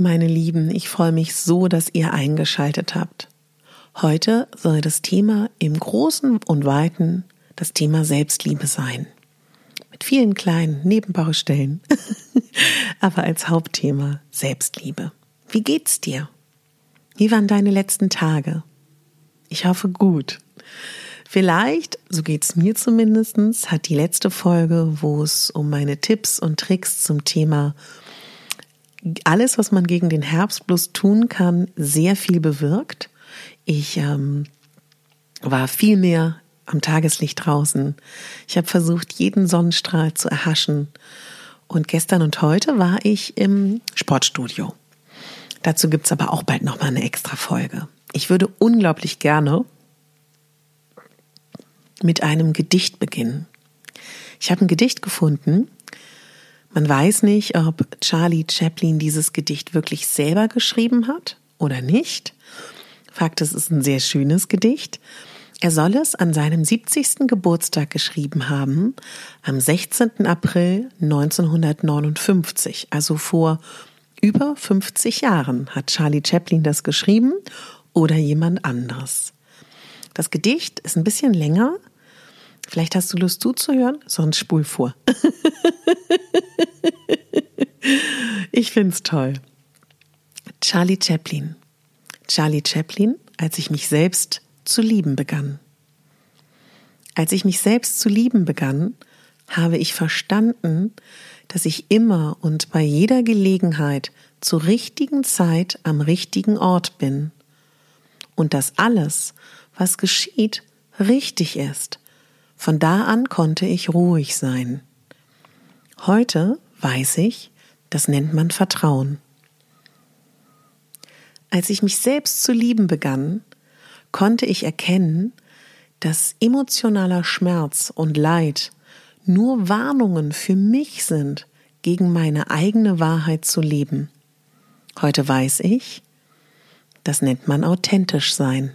Meine Lieben, ich freue mich so, dass ihr eingeschaltet habt. Heute soll das Thema im Großen und Weiten das Thema Selbstliebe sein. Mit vielen kleinen Nebenbaustellen, aber als Hauptthema Selbstliebe. Wie geht's dir? Wie waren deine letzten Tage? Ich hoffe gut. Vielleicht, so geht's mir zumindestens, hat die letzte Folge, wo es um meine Tipps und Tricks zum Thema alles, was man gegen den Herbstblues tun kann, sehr viel bewirkt. Ich ähm, war viel mehr am Tageslicht draußen. Ich habe versucht, jeden Sonnenstrahl zu erhaschen. Und gestern und heute war ich im Sportstudio. Dazu gibt's aber auch bald nochmal eine extra Folge. Ich würde unglaublich gerne mit einem Gedicht beginnen. Ich habe ein Gedicht gefunden, man weiß nicht, ob Charlie Chaplin dieses Gedicht wirklich selber geschrieben hat oder nicht. Fakt ist, es ist ein sehr schönes Gedicht. Er soll es an seinem 70. Geburtstag geschrieben haben, am 16. April 1959, also vor über 50 Jahren hat Charlie Chaplin das geschrieben oder jemand anderes. Das Gedicht ist ein bisschen länger, Vielleicht hast du Lust zuzuhören, sonst spul vor. ich find's toll. Charlie Chaplin. Charlie Chaplin, als ich mich selbst zu lieben begann. Als ich mich selbst zu lieben begann, habe ich verstanden, dass ich immer und bei jeder Gelegenheit zur richtigen Zeit am richtigen Ort bin und dass alles, was geschieht, richtig ist von da an konnte ich ruhig sein. Heute weiß ich, das nennt man Vertrauen. Als ich mich selbst zu lieben begann, konnte ich erkennen, dass emotionaler Schmerz und Leid nur Warnungen für mich sind, gegen meine eigene Wahrheit zu leben. Heute weiß ich, das nennt man authentisch sein.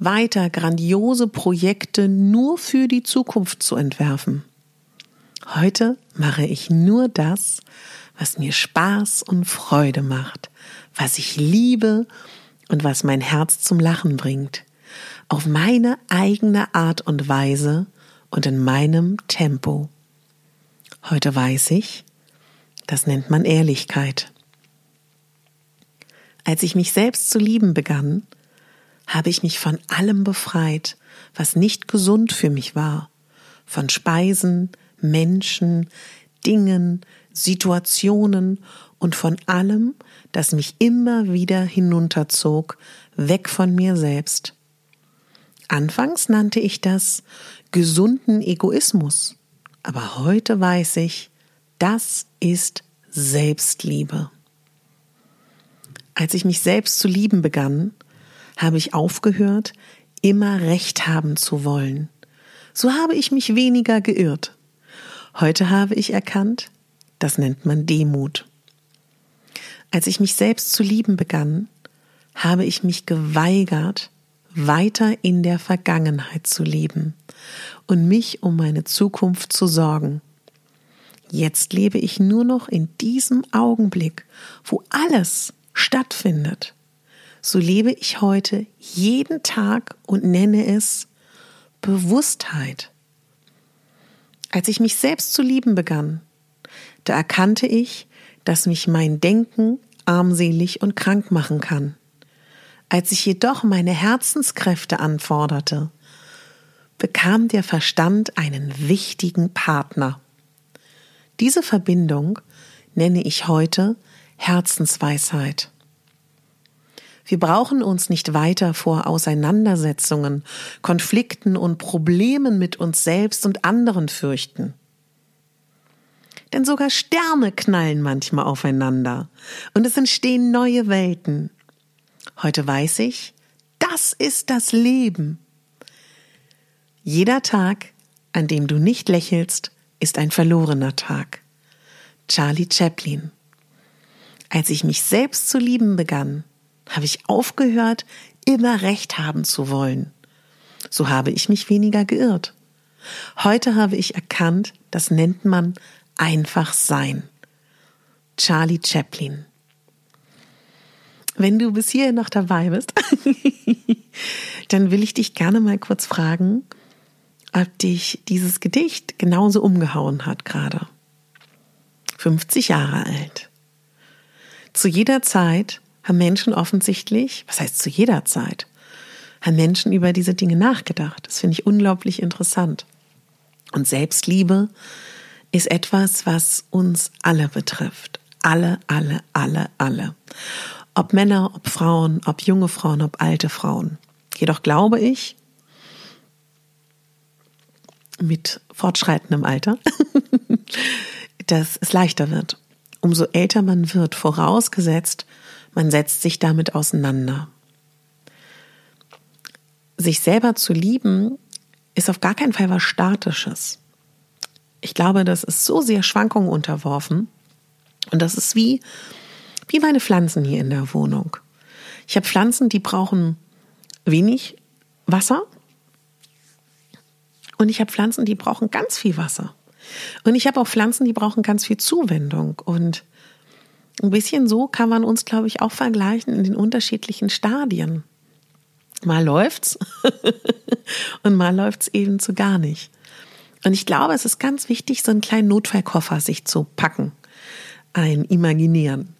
weiter grandiose Projekte nur für die Zukunft zu entwerfen. Heute mache ich nur das, was mir Spaß und Freude macht, was ich liebe und was mein Herz zum Lachen bringt, auf meine eigene Art und Weise und in meinem Tempo. Heute weiß ich, das nennt man Ehrlichkeit. Als ich mich selbst zu lieben begann, habe ich mich von allem befreit, was nicht gesund für mich war, von Speisen, Menschen, Dingen, Situationen und von allem, das mich immer wieder hinunterzog, weg von mir selbst. Anfangs nannte ich das gesunden Egoismus. Aber heute weiß ich, das ist Selbstliebe. Als ich mich selbst zu lieben begann, habe ich aufgehört, immer recht haben zu wollen. So habe ich mich weniger geirrt. Heute habe ich erkannt, das nennt man Demut. Als ich mich selbst zu lieben begann, habe ich mich geweigert, weiter in der Vergangenheit zu leben und mich um meine Zukunft zu sorgen. Jetzt lebe ich nur noch in diesem Augenblick, wo alles stattfindet. So lebe ich heute jeden Tag und nenne es Bewusstheit. Als ich mich selbst zu lieben begann, da erkannte ich, dass mich mein Denken armselig und krank machen kann. Als ich jedoch meine Herzenskräfte anforderte, bekam der Verstand einen wichtigen Partner. Diese Verbindung nenne ich heute Herzensweisheit. Wir brauchen uns nicht weiter vor Auseinandersetzungen, Konflikten und Problemen mit uns selbst und anderen fürchten. Denn sogar Sterne knallen manchmal aufeinander und es entstehen neue Welten. Heute weiß ich, das ist das Leben. Jeder Tag, an dem du nicht lächelst, ist ein verlorener Tag. Charlie Chaplin. Als ich mich selbst zu lieben begann, habe ich aufgehört, immer recht haben zu wollen. So habe ich mich weniger geirrt. Heute habe ich erkannt, das nennt man einfach sein. Charlie Chaplin. Wenn du bis hierhin noch dabei bist, dann will ich dich gerne mal kurz fragen, ob dich dieses Gedicht genauso umgehauen hat gerade. 50 Jahre alt. Zu jeder Zeit haben Menschen offensichtlich, was heißt zu jeder Zeit, haben Menschen über diese Dinge nachgedacht. Das finde ich unglaublich interessant. Und Selbstliebe ist etwas, was uns alle betrifft. Alle, alle, alle, alle. Ob Männer, ob Frauen, ob junge Frauen, ob alte Frauen. Jedoch glaube ich, mit fortschreitendem Alter, dass es leichter wird. Umso älter man wird, vorausgesetzt, man setzt sich damit auseinander. Sich selber zu lieben ist auf gar keinen Fall was Statisches. Ich glaube, das ist so sehr Schwankungen unterworfen. Und das ist wie, wie meine Pflanzen hier in der Wohnung. Ich habe Pflanzen, die brauchen wenig Wasser. Und ich habe Pflanzen, die brauchen ganz viel Wasser. Und ich habe auch Pflanzen, die brauchen ganz viel Zuwendung. Und ein bisschen so kann man uns, glaube ich, auch vergleichen in den unterschiedlichen Stadien. Mal läuft's und mal läuft's eben zu gar nicht. Und ich glaube, es ist ganz wichtig, so einen kleinen Notfallkoffer sich zu packen, ein Imaginieren.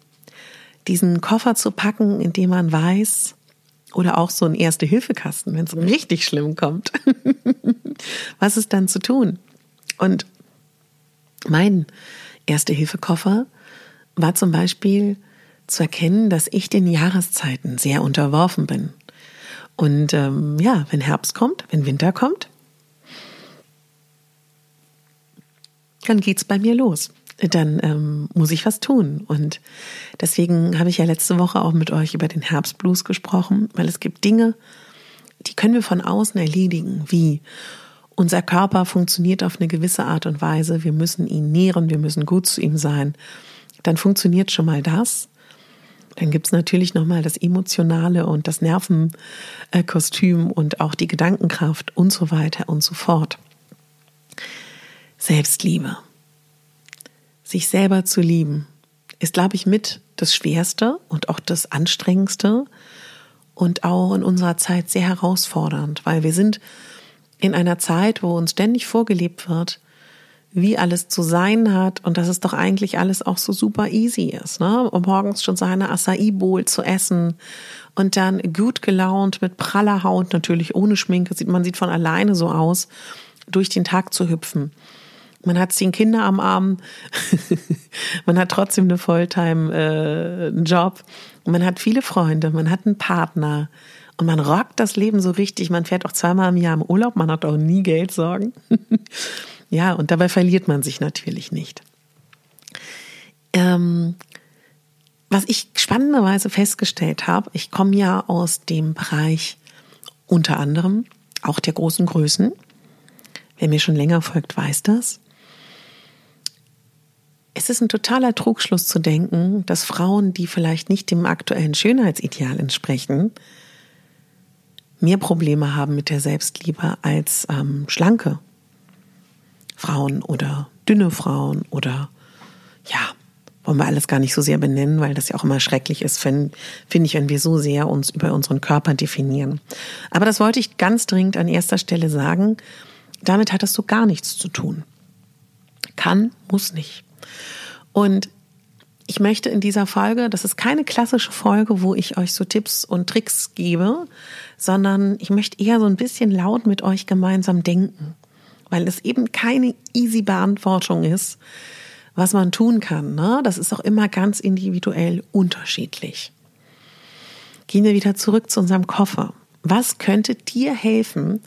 Diesen Koffer zu packen, in dem man weiß, oder auch so ein Erste-Hilfe-Kasten, wenn es richtig schlimm kommt. Was ist dann zu tun? Und mein Erste-Hilfe-Koffer war zum Beispiel zu erkennen, dass ich den Jahreszeiten sehr unterworfen bin. Und ähm, ja, wenn Herbst kommt, wenn Winter kommt, dann geht's bei mir los. Dann ähm, muss ich was tun. Und deswegen habe ich ja letzte Woche auch mit euch über den Herbstblues gesprochen, weil es gibt Dinge, die können wir von außen erledigen, wie unser Körper funktioniert auf eine gewisse Art und Weise, wir müssen ihn nähren, wir müssen gut zu ihm sein. Dann funktioniert schon mal das. Dann gibt's natürlich nochmal das Emotionale und das Nervenkostüm und auch die Gedankenkraft und so weiter und so fort. Selbstliebe. Sich selber zu lieben ist, glaube ich, mit das Schwerste und auch das Anstrengendste und auch in unserer Zeit sehr herausfordernd, weil wir sind in einer Zeit, wo uns ständig vorgelebt wird, wie alles zu sein hat und dass es doch eigentlich alles auch so super easy ist, ne? Um morgens schon seine Acai Bowl zu essen und dann gut gelaunt mit praller Haut, natürlich ohne Schminke, sieht man sieht von alleine so aus, durch den Tag zu hüpfen. Man hat zehn Kinder am Arm, man hat trotzdem eine Volltime-Job, äh, man hat viele Freunde, man hat einen Partner Und man rockt das Leben so richtig. Man fährt auch zweimal im Jahr im Urlaub. Man hat auch nie Geldsorgen. ja, und dabei verliert man sich natürlich nicht. Ähm, was ich spannenderweise festgestellt habe, ich komme ja aus dem Bereich unter anderem auch der großen Größen. Wer mir schon länger folgt, weiß das. Es ist ein totaler Trugschluss zu denken, dass Frauen, die vielleicht nicht dem aktuellen Schönheitsideal entsprechen, mehr Probleme haben mit der Selbstliebe als ähm, schlanke Frauen oder dünne Frauen oder ja, wollen wir alles gar nicht so sehr benennen, weil das ja auch immer schrecklich ist, finde ich, wenn wir so sehr uns über unseren Körper definieren. Aber das wollte ich ganz dringend an erster Stelle sagen. Damit hat das so gar nichts zu tun. Kann, muss nicht. Und ich möchte in dieser Folge, das ist keine klassische Folge, wo ich euch so Tipps und Tricks gebe, sondern ich möchte eher so ein bisschen laut mit euch gemeinsam denken, weil es eben keine easy Beantwortung ist, was man tun kann. Ne? Das ist auch immer ganz individuell unterschiedlich. Gehen wir wieder zurück zu unserem Koffer. Was könnte dir helfen,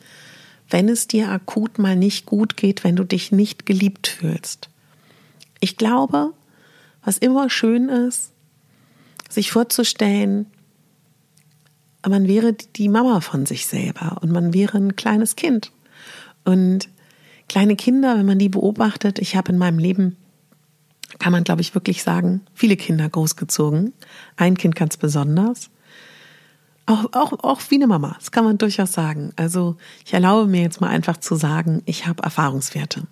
wenn es dir akut mal nicht gut geht, wenn du dich nicht geliebt fühlst? Ich glaube, was immer schön ist, sich vorzustellen, man wäre die Mama von sich selber und man wäre ein kleines Kind. Und kleine Kinder, wenn man die beobachtet, ich habe in meinem Leben, kann man glaube ich wirklich sagen, viele Kinder großgezogen. Ein Kind ganz besonders. Auch, auch, auch wie eine Mama, das kann man durchaus sagen. Also ich erlaube mir jetzt mal einfach zu sagen, ich habe Erfahrungswerte.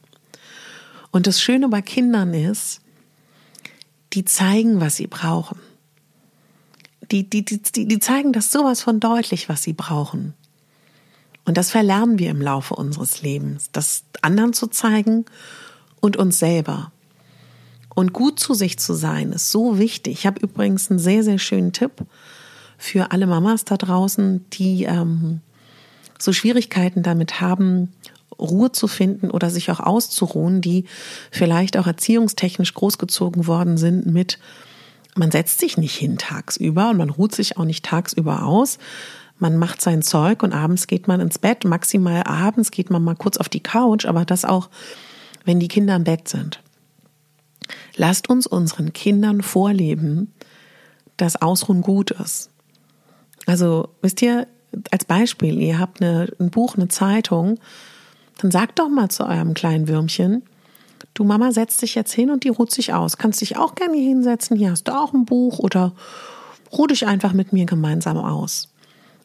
Und das Schöne bei Kindern ist, die zeigen, was sie brauchen. Die, die, die, die zeigen das sowas von deutlich, was sie brauchen. Und das verlernen wir im Laufe unseres Lebens, das anderen zu zeigen und uns selber. Und gut zu sich zu sein, ist so wichtig. Ich habe übrigens einen sehr, sehr schönen Tipp für alle Mamas da draußen, die ähm, so Schwierigkeiten damit haben, Ruhe zu finden oder sich auch auszuruhen, die vielleicht auch erziehungstechnisch großgezogen worden sind mit, man setzt sich nicht hin tagsüber und man ruht sich auch nicht tagsüber aus. Man macht sein Zeug und abends geht man ins Bett. Maximal abends geht man mal kurz auf die Couch, aber das auch, wenn die Kinder im Bett sind. Lasst uns unseren Kindern vorleben, dass Ausruhen gut ist. Also, wisst ihr, als Beispiel, ihr habt eine, ein Buch, eine Zeitung dann sagt doch mal zu eurem kleinen Würmchen, du Mama setzt dich jetzt hin und die ruht sich aus. Kannst dich auch gerne hinsetzen, hier hast du auch ein Buch oder ruh dich einfach mit mir gemeinsam aus.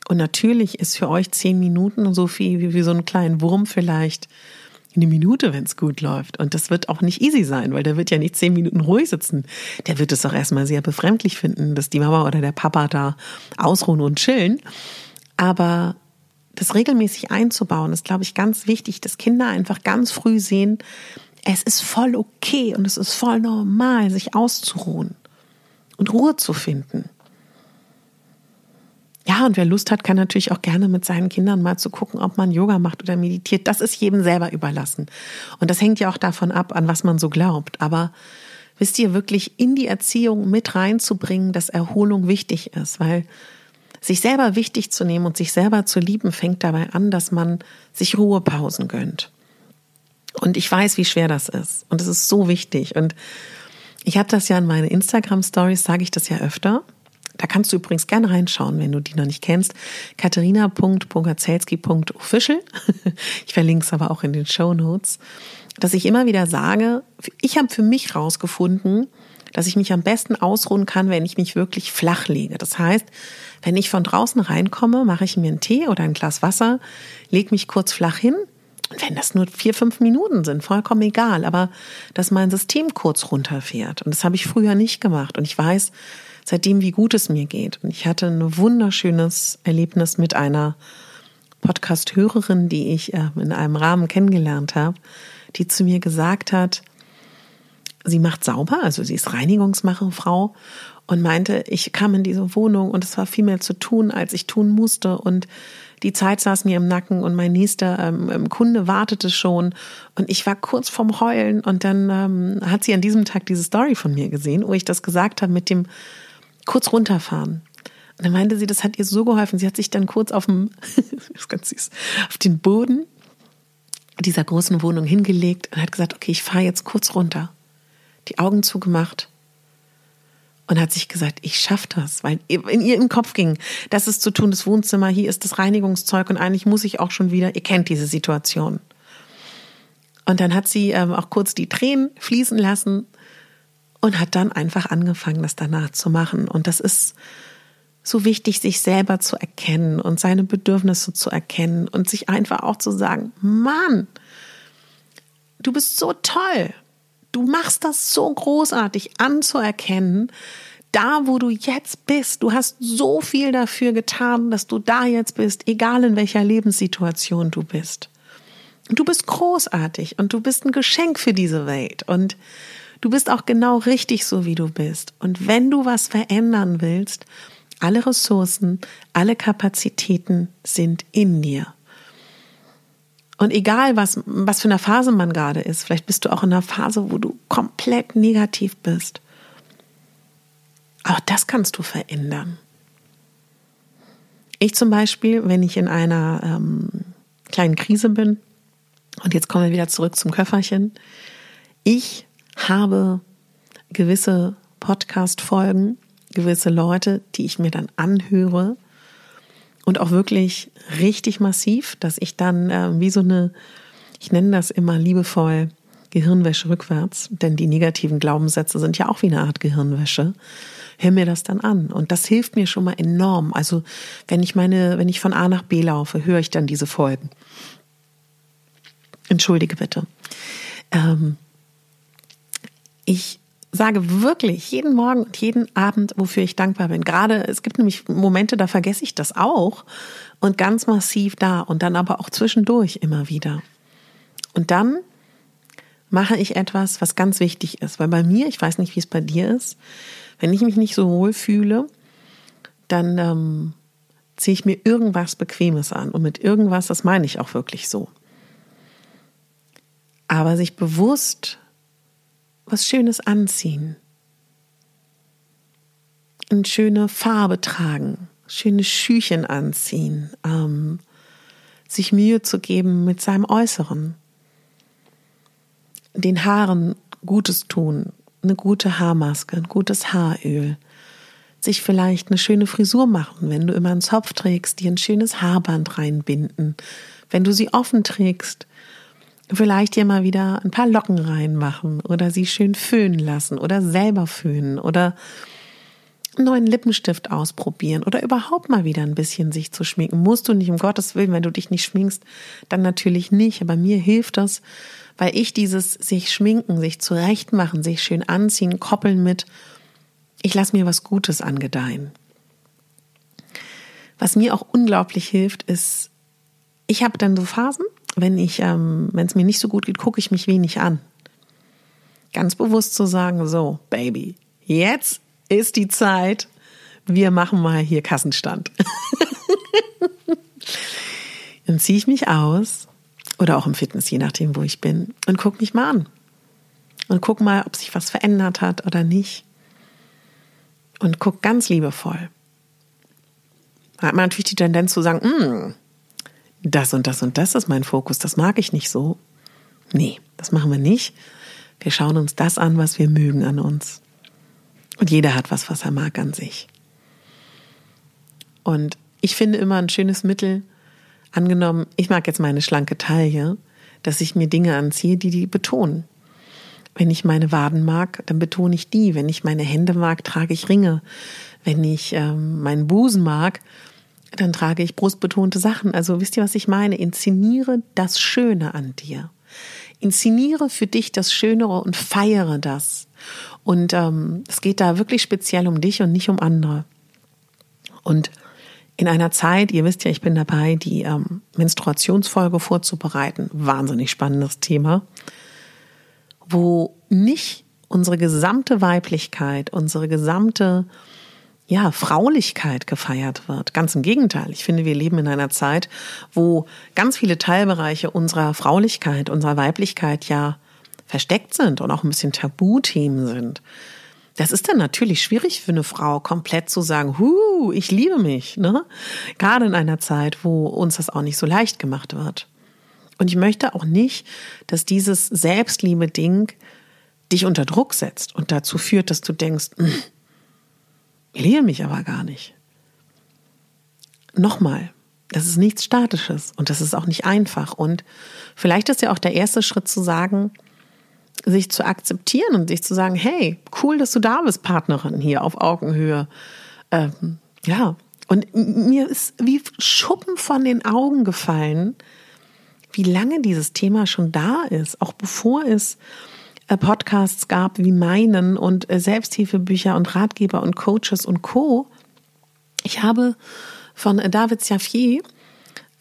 Und natürlich ist für euch zehn Minuten so viel wie, wie so ein kleinen Wurm vielleicht eine Minute, wenn es gut läuft. Und das wird auch nicht easy sein, weil der wird ja nicht zehn Minuten ruhig sitzen. Der wird es auch erstmal sehr befremdlich finden, dass die Mama oder der Papa da ausruhen und chillen. Aber das regelmäßig einzubauen, ist, glaube ich, ganz wichtig, dass Kinder einfach ganz früh sehen, es ist voll okay und es ist voll normal, sich auszuruhen und Ruhe zu finden. Ja, und wer Lust hat, kann natürlich auch gerne mit seinen Kindern mal zu gucken, ob man Yoga macht oder meditiert. Das ist jedem selber überlassen. Und das hängt ja auch davon ab, an was man so glaubt. Aber wisst ihr, wirklich in die Erziehung mit reinzubringen, dass Erholung wichtig ist, weil sich selber wichtig zu nehmen und sich selber zu lieben, fängt dabei an, dass man sich Ruhepausen gönnt. Und ich weiß, wie schwer das ist. Und es ist so wichtig. Und ich habe das ja in meine Instagram-Stories, sage ich das ja öfter. Da kannst du übrigens gerne reinschauen, wenn du die noch nicht kennst. katharina.bogazelski.official. Ich verlinke es aber auch in den Show Notes. Dass ich immer wieder sage, ich habe für mich rausgefunden, dass ich mich am besten ausruhen kann, wenn ich mich wirklich flach lege. Das heißt, wenn ich von draußen reinkomme, mache ich mir einen Tee oder ein Glas Wasser, lege mich kurz flach hin. Und wenn das nur vier, fünf Minuten sind, vollkommen egal, aber dass mein System kurz runterfährt. Und das habe ich früher nicht gemacht. Und ich weiß seitdem, wie gut es mir geht. Und ich hatte ein wunderschönes Erlebnis mit einer Podcast-Hörerin, die ich äh, in einem Rahmen kennengelernt habe, die zu mir gesagt hat, sie macht sauber, also sie ist Reinigungsmacherfrau und meinte, ich kam in diese Wohnung und es war viel mehr zu tun, als ich tun musste und die Zeit saß mir im Nacken und mein nächster ähm, ähm, Kunde wartete schon und ich war kurz vorm Heulen und dann ähm, hat sie an diesem Tag diese Story von mir gesehen, wo ich das gesagt habe mit dem kurz runterfahren. Und dann meinte sie, das hat ihr so geholfen. Sie hat sich dann kurz auf dem, ist ganz süß, auf den Boden dieser großen Wohnung hingelegt und hat gesagt, okay, ich fahre jetzt kurz runter. Die Augen zugemacht und hat sich gesagt, ich schaffe das, weil in ihr im Kopf ging, das ist zu tun, das Wohnzimmer, hier ist das Reinigungszeug und eigentlich muss ich auch schon wieder, ihr kennt diese Situation. Und dann hat sie ähm, auch kurz die Tränen fließen lassen und hat dann einfach angefangen, das danach zu machen. Und das ist so wichtig, sich selber zu erkennen und seine Bedürfnisse zu erkennen und sich einfach auch zu sagen, Mann, du bist so toll. Du machst das so großartig anzuerkennen, da wo du jetzt bist. Du hast so viel dafür getan, dass du da jetzt bist, egal in welcher Lebenssituation du bist. Du bist großartig und du bist ein Geschenk für diese Welt und du bist auch genau richtig so, wie du bist. Und wenn du was verändern willst, alle Ressourcen, alle Kapazitäten sind in dir. Und egal, was, was für eine Phase man gerade ist, vielleicht bist du auch in einer Phase, wo du komplett negativ bist. Auch das kannst du verändern. Ich zum Beispiel, wenn ich in einer ähm, kleinen Krise bin, und jetzt kommen wir wieder zurück zum Köfferchen, ich habe gewisse Podcast-Folgen, gewisse Leute, die ich mir dann anhöre und auch wirklich richtig massiv, dass ich dann äh, wie so eine, ich nenne das immer liebevoll, Gehirnwäsche rückwärts, denn die negativen Glaubenssätze sind ja auch wie eine Art Gehirnwäsche. Hör mir das dann an und das hilft mir schon mal enorm. Also wenn ich meine, wenn ich von A nach B laufe, höre ich dann diese Folgen. Entschuldige bitte. Ähm, ich sage wirklich jeden Morgen und jeden Abend, wofür ich dankbar bin. Gerade es gibt nämlich Momente, da vergesse ich das auch und ganz massiv da und dann aber auch zwischendurch immer wieder. Und dann mache ich etwas, was ganz wichtig ist, weil bei mir, ich weiß nicht, wie es bei dir ist, wenn ich mich nicht so wohl fühle, dann ähm, ziehe ich mir irgendwas Bequemes an und mit irgendwas, das meine ich auch wirklich so. Aber sich bewusst was Schönes anziehen. Eine schöne Farbe tragen, schöne Schüchen anziehen, ähm, sich Mühe zu geben mit seinem Äußeren, den Haaren Gutes tun, eine gute Haarmaske, ein gutes Haaröl, sich vielleicht eine schöne Frisur machen, wenn du immer einen Zopf trägst, dir ein schönes Haarband reinbinden, wenn du sie offen trägst, vielleicht hier mal wieder ein paar Locken reinmachen oder sie schön föhnen lassen oder selber föhnen oder einen neuen Lippenstift ausprobieren oder überhaupt mal wieder ein bisschen sich zu schminken. Musst du nicht, um Gottes Willen, wenn du dich nicht schminkst, dann natürlich nicht. Aber mir hilft das, weil ich dieses sich schminken, sich zurechtmachen, sich schön anziehen, koppeln mit, ich lasse mir was Gutes angedeihen. Was mir auch unglaublich hilft, ist, ich habe dann so Phasen, wenn ich, ähm, wenn es mir nicht so gut geht, gucke ich mich wenig an. Ganz bewusst zu sagen, so, Baby, jetzt ist die Zeit, wir machen mal hier Kassenstand. Dann ziehe ich mich aus oder auch im Fitness, je nachdem, wo ich bin, und gucke mich mal an. Und guck mal, ob sich was verändert hat oder nicht. Und guck ganz liebevoll. Da hat man natürlich die Tendenz zu sagen, hm, das und das und das ist mein Fokus, das mag ich nicht so. Nee, das machen wir nicht. Wir schauen uns das an, was wir mögen an uns. Und jeder hat was, was er mag an sich. Und ich finde immer ein schönes Mittel, angenommen, ich mag jetzt meine schlanke Taille, dass ich mir Dinge anziehe, die die betonen. Wenn ich meine Waden mag, dann betone ich die. Wenn ich meine Hände mag, trage ich Ringe. Wenn ich ähm, meinen Busen mag, dann trage ich brustbetonte Sachen. Also wisst ihr, was ich meine? Inszeniere das Schöne an dir. Inszeniere für dich das Schönere und feiere das. Und ähm, es geht da wirklich speziell um dich und nicht um andere. Und in einer Zeit, ihr wisst ja, ich bin dabei, die ähm, Menstruationsfolge vorzubereiten. Wahnsinnig spannendes Thema, wo nicht unsere gesamte Weiblichkeit, unsere gesamte ja, Fraulichkeit gefeiert wird. Ganz im Gegenteil. Ich finde, wir leben in einer Zeit, wo ganz viele Teilbereiche unserer Fraulichkeit, unserer Weiblichkeit ja versteckt sind und auch ein bisschen Tabuthemen sind. Das ist dann natürlich schwierig für eine Frau, komplett zu sagen, hu, ich liebe mich, ne? Gerade in einer Zeit, wo uns das auch nicht so leicht gemacht wird. Und ich möchte auch nicht, dass dieses Selbstliebe-Ding dich unter Druck setzt und dazu führt, dass du denkst, liebe mich aber gar nicht. Nochmal, das ist nichts Statisches und das ist auch nicht einfach. Und vielleicht ist ja auch der erste Schritt zu sagen, sich zu akzeptieren und sich zu sagen, hey, cool, dass du da bist, Partnerin hier auf Augenhöhe. Ähm, ja, und mir ist wie Schuppen von den Augen gefallen, wie lange dieses Thema schon da ist, auch bevor es Podcasts gab wie meinen und äh, Selbsthilfebücher und Ratgeber und Coaches und Co. Ich habe von äh, David Saffier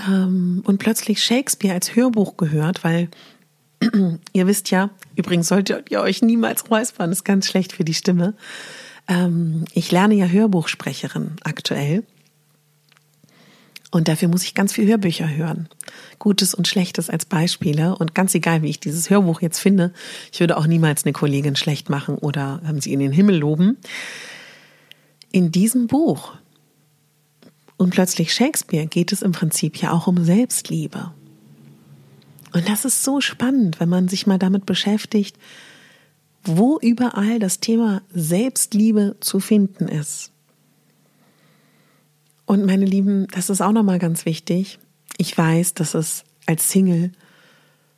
ähm, und plötzlich Shakespeare als Hörbuch gehört, weil ihr wisst ja, übrigens solltet ihr euch niemals räuspern, ist ganz schlecht für die Stimme. Ähm, ich lerne ja Hörbuchsprecherin aktuell. Und dafür muss ich ganz viel Hörbücher hören. Gutes und Schlechtes als Beispiele. Und ganz egal, wie ich dieses Hörbuch jetzt finde, ich würde auch niemals eine Kollegin schlecht machen oder ähm, sie in den Himmel loben. In diesem Buch und plötzlich Shakespeare geht es im Prinzip ja auch um Selbstliebe. Und das ist so spannend, wenn man sich mal damit beschäftigt, wo überall das Thema Selbstliebe zu finden ist. Und meine Lieben, das ist auch nochmal ganz wichtig. Ich weiß, dass es als Single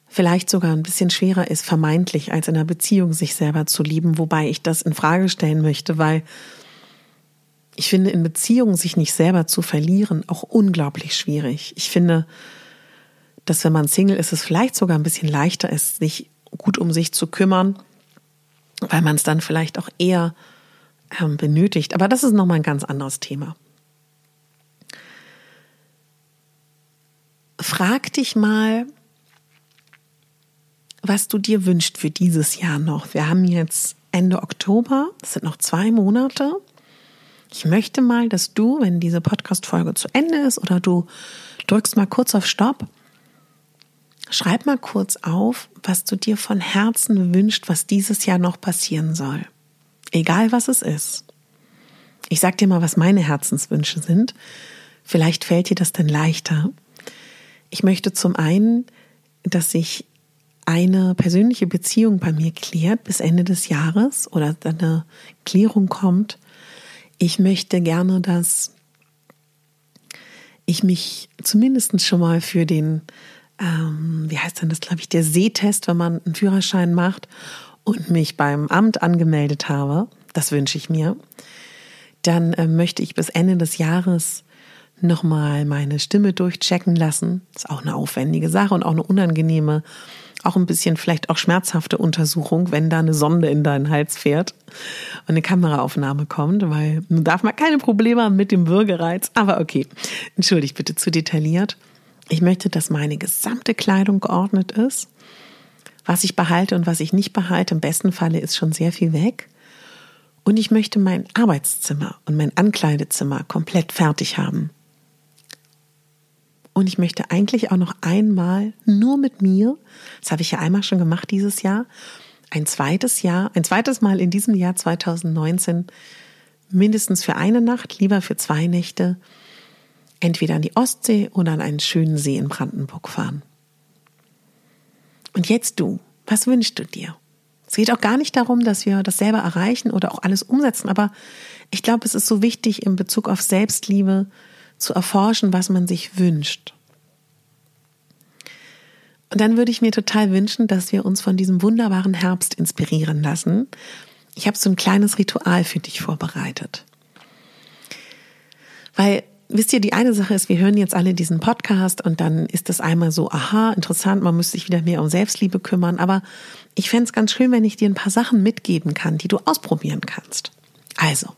vielleicht sogar ein bisschen schwerer ist, vermeintlich als in einer Beziehung sich selber zu lieben, wobei ich das in Frage stellen möchte, weil ich finde, in Beziehungen sich nicht selber zu verlieren auch unglaublich schwierig. Ich finde, dass wenn man Single ist, es vielleicht sogar ein bisschen leichter ist, sich gut um sich zu kümmern, weil man es dann vielleicht auch eher ähm, benötigt. Aber das ist nochmal ein ganz anderes Thema. Frag dich mal, was du dir wünschst für dieses Jahr noch. Wir haben jetzt Ende Oktober, das sind noch zwei Monate. Ich möchte mal, dass du, wenn diese Podcast-Folge zu Ende ist oder du drückst mal kurz auf Stopp, schreib mal kurz auf, was du dir von Herzen wünschst, was dieses Jahr noch passieren soll. Egal was es ist. Ich sag dir mal, was meine Herzenswünsche sind. Vielleicht fällt dir das dann leichter. Ich möchte zum einen, dass sich eine persönliche Beziehung bei mir klärt bis Ende des Jahres oder eine Klärung kommt. Ich möchte gerne, dass ich mich zumindest schon mal für den, ähm, wie heißt denn das, glaube ich, der Sehtest, wenn man einen Führerschein macht und mich beim Amt angemeldet habe. Das wünsche ich mir. Dann äh, möchte ich bis Ende des Jahres nochmal meine Stimme durchchecken lassen. Ist auch eine aufwendige Sache und auch eine unangenehme, auch ein bisschen vielleicht auch schmerzhafte Untersuchung, wenn da eine Sonde in deinen Hals fährt und eine Kameraaufnahme kommt, weil nun darf man keine Probleme haben mit dem Würgereiz. Aber okay, entschuldigt bitte zu detailliert. Ich möchte, dass meine gesamte Kleidung geordnet ist. Was ich behalte und was ich nicht behalte, im besten Falle ist schon sehr viel weg. Und ich möchte mein Arbeitszimmer und mein Ankleidezimmer komplett fertig haben. Und ich möchte eigentlich auch noch einmal nur mit mir, das habe ich ja einmal schon gemacht dieses Jahr, ein zweites Jahr, ein zweites Mal in diesem Jahr 2019 mindestens für eine Nacht, lieber für zwei Nächte, entweder an die Ostsee oder an einen schönen See in Brandenburg fahren. Und jetzt du, was wünschst du dir? Es geht auch gar nicht darum, dass wir das selber erreichen oder auch alles umsetzen, aber ich glaube, es ist so wichtig in Bezug auf Selbstliebe, zu erforschen, was man sich wünscht. Und dann würde ich mir total wünschen, dass wir uns von diesem wunderbaren Herbst inspirieren lassen. Ich habe so ein kleines Ritual für dich vorbereitet. Weil, wisst ihr, die eine Sache ist, wir hören jetzt alle diesen Podcast und dann ist das einmal so, aha, interessant, man müsste sich wieder mehr um Selbstliebe kümmern. Aber ich fände es ganz schön, wenn ich dir ein paar Sachen mitgeben kann, die du ausprobieren kannst. Also,